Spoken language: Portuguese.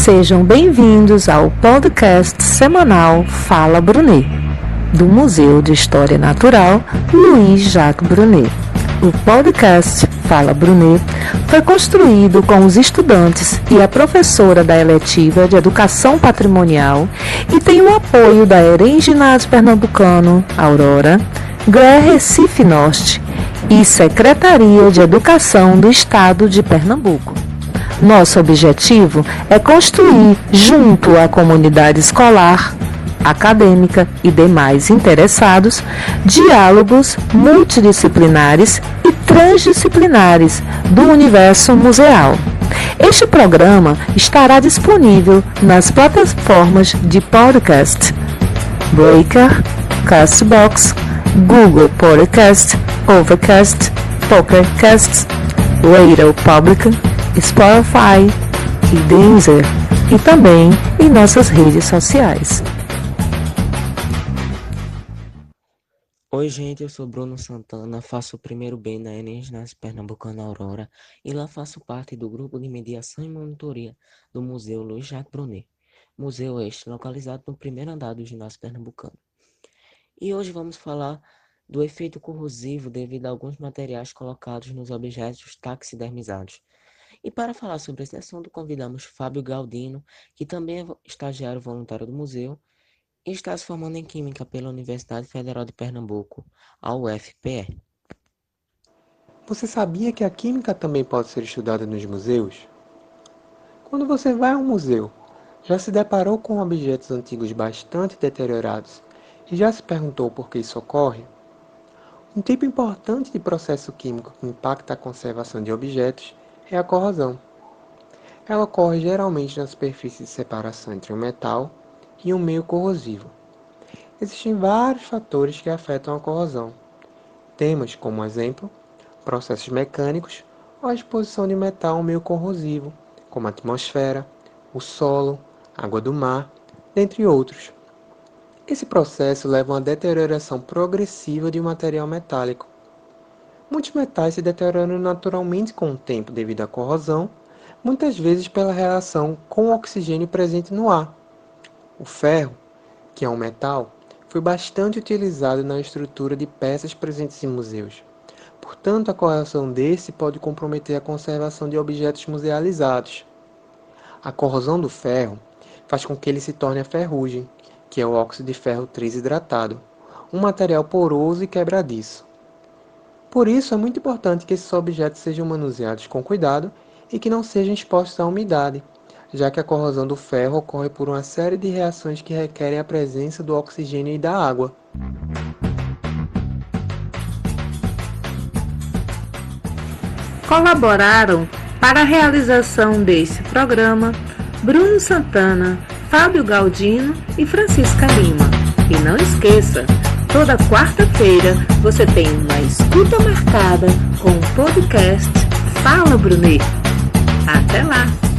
Sejam bem-vindos ao podcast semanal Fala Brunet, do Museu de História Natural Luiz Jacques Brunet. O podcast Fala Brunet foi construído com os estudantes e a professora da eletiva de Educação Patrimonial e tem o apoio da EREM Ginásio Pernambucano, Aurora, GRE Recife Norte e Secretaria de Educação do Estado de Pernambuco. Nosso objetivo é construir, junto à comunidade escolar, acadêmica e demais interessados, diálogos multidisciplinares e transdisciplinares do universo museal. Este programa estará disponível nas plataformas de podcast Breaker, Castbox, Google Podcast, Overcast, Pokercast, Radio Public, Spotify e Deezer e também em nossas redes sociais. Oi gente, eu sou Bruno Santana, faço o primeiro B na Enem Ginásio Pernambucano Aurora e lá faço parte do grupo de mediação e monitoria do Museu Luiz Jacques Brunet. Museu este localizado no primeiro andar do Ginásio Pernambucano. E hoje vamos falar do efeito corrosivo devido a alguns materiais colocados nos objetos taxidermizados. E para falar sobre esse assunto, convidamos Fábio Galdino, que também é estagiário voluntário do museu e está se formando em Química pela Universidade Federal de Pernambuco, a UFPE. Você sabia que a química também pode ser estudada nos museus? Quando você vai a um museu, já se deparou com objetos antigos bastante deteriorados e já se perguntou por que isso ocorre? Um tipo importante de processo químico que impacta a conservação de objetos é a corrosão. Ela ocorre geralmente na superfície de separação entre um metal e um meio corrosivo. Existem vários fatores que afetam a corrosão. Temos como exemplo processos mecânicos ou a exposição de metal a um meio corrosivo, como a atmosfera, o solo, água do mar, dentre outros. Esse processo leva a uma deterioração progressiva de um material metálico. Muitos metais se deterioram naturalmente com o tempo devido à corrosão, muitas vezes pela reação com o oxigênio presente no ar. O ferro, que é um metal, foi bastante utilizado na estrutura de peças presentes em museus. Portanto, a corrosão desse pode comprometer a conservação de objetos musealizados. A corrosão do ferro faz com que ele se torne a ferrugem, que é o óxido de ferro trisidratado, um material poroso e quebradiço. Por isso, é muito importante que esses objetos sejam manuseados com cuidado e que não sejam expostos à umidade, já que a corrosão do ferro ocorre por uma série de reações que requerem a presença do oxigênio e da água. Colaboraram para a realização desse programa Bruno Santana, Fábio Galdino e Francisca Lima. E não esqueça, toda quarta-feira você tem uma escuta marcada com o podcast Fala Brunet. Até lá!